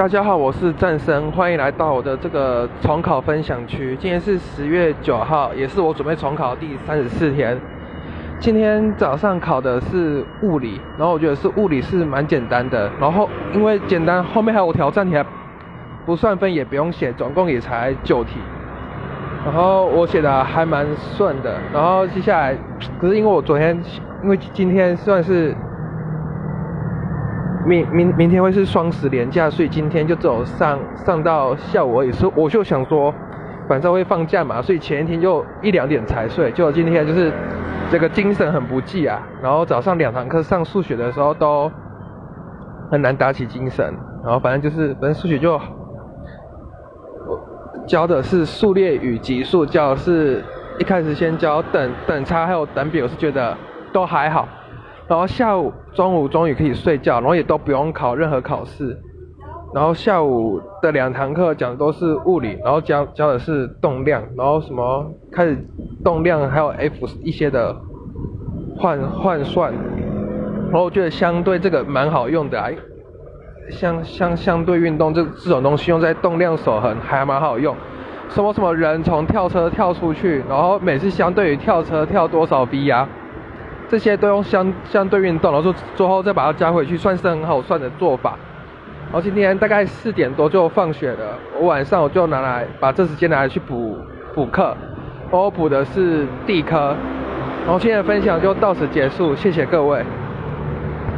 大家好，我是战生，欢迎来到我的这个重考分享区。今天是十月九号，也是我准备重考第三十四天。今天早上考的是物理，然后我觉得是物理是蛮简单的，然后因为简单，后面还有挑战题，不算分也不用写，总共也才九题。然后我写的还蛮顺的，然后接下来，可是因为我昨天，因为今天算是。明明明天会是双十连假，所以今天就只有上上到下午而已。所以我就想说，晚上会放假嘛，所以前一天就一两点才睡。就今天就是这个精神很不济啊。然后早上两堂课上数学的时候都很难打起精神。然后反正就是，反正数学就教的是数列与级数，教是一开始先教等等差还有等比，我是觉得都还好。然后下午、中午终于可以睡觉，然后也都不用考任何考试。然后下午的两堂课讲的都是物理，然后教教的是动量，然后什么开始动量还有 F 一些的换换算。然后我觉得相对这个蛮好用的，哎，相相相对运动这这种东西用在动量守恒还蛮好用。什么什么人从跳车跳出去，然后每次相对于跳车跳多少 V 啊？这些都用相相对运动，然后最后再把它加回去，算是很好算的做法。然后今天大概四点多就放学了，我晚上我就拿来把这时间拿来去补补课，我补的是地科。然后今天的分享就到此结束，谢谢各位。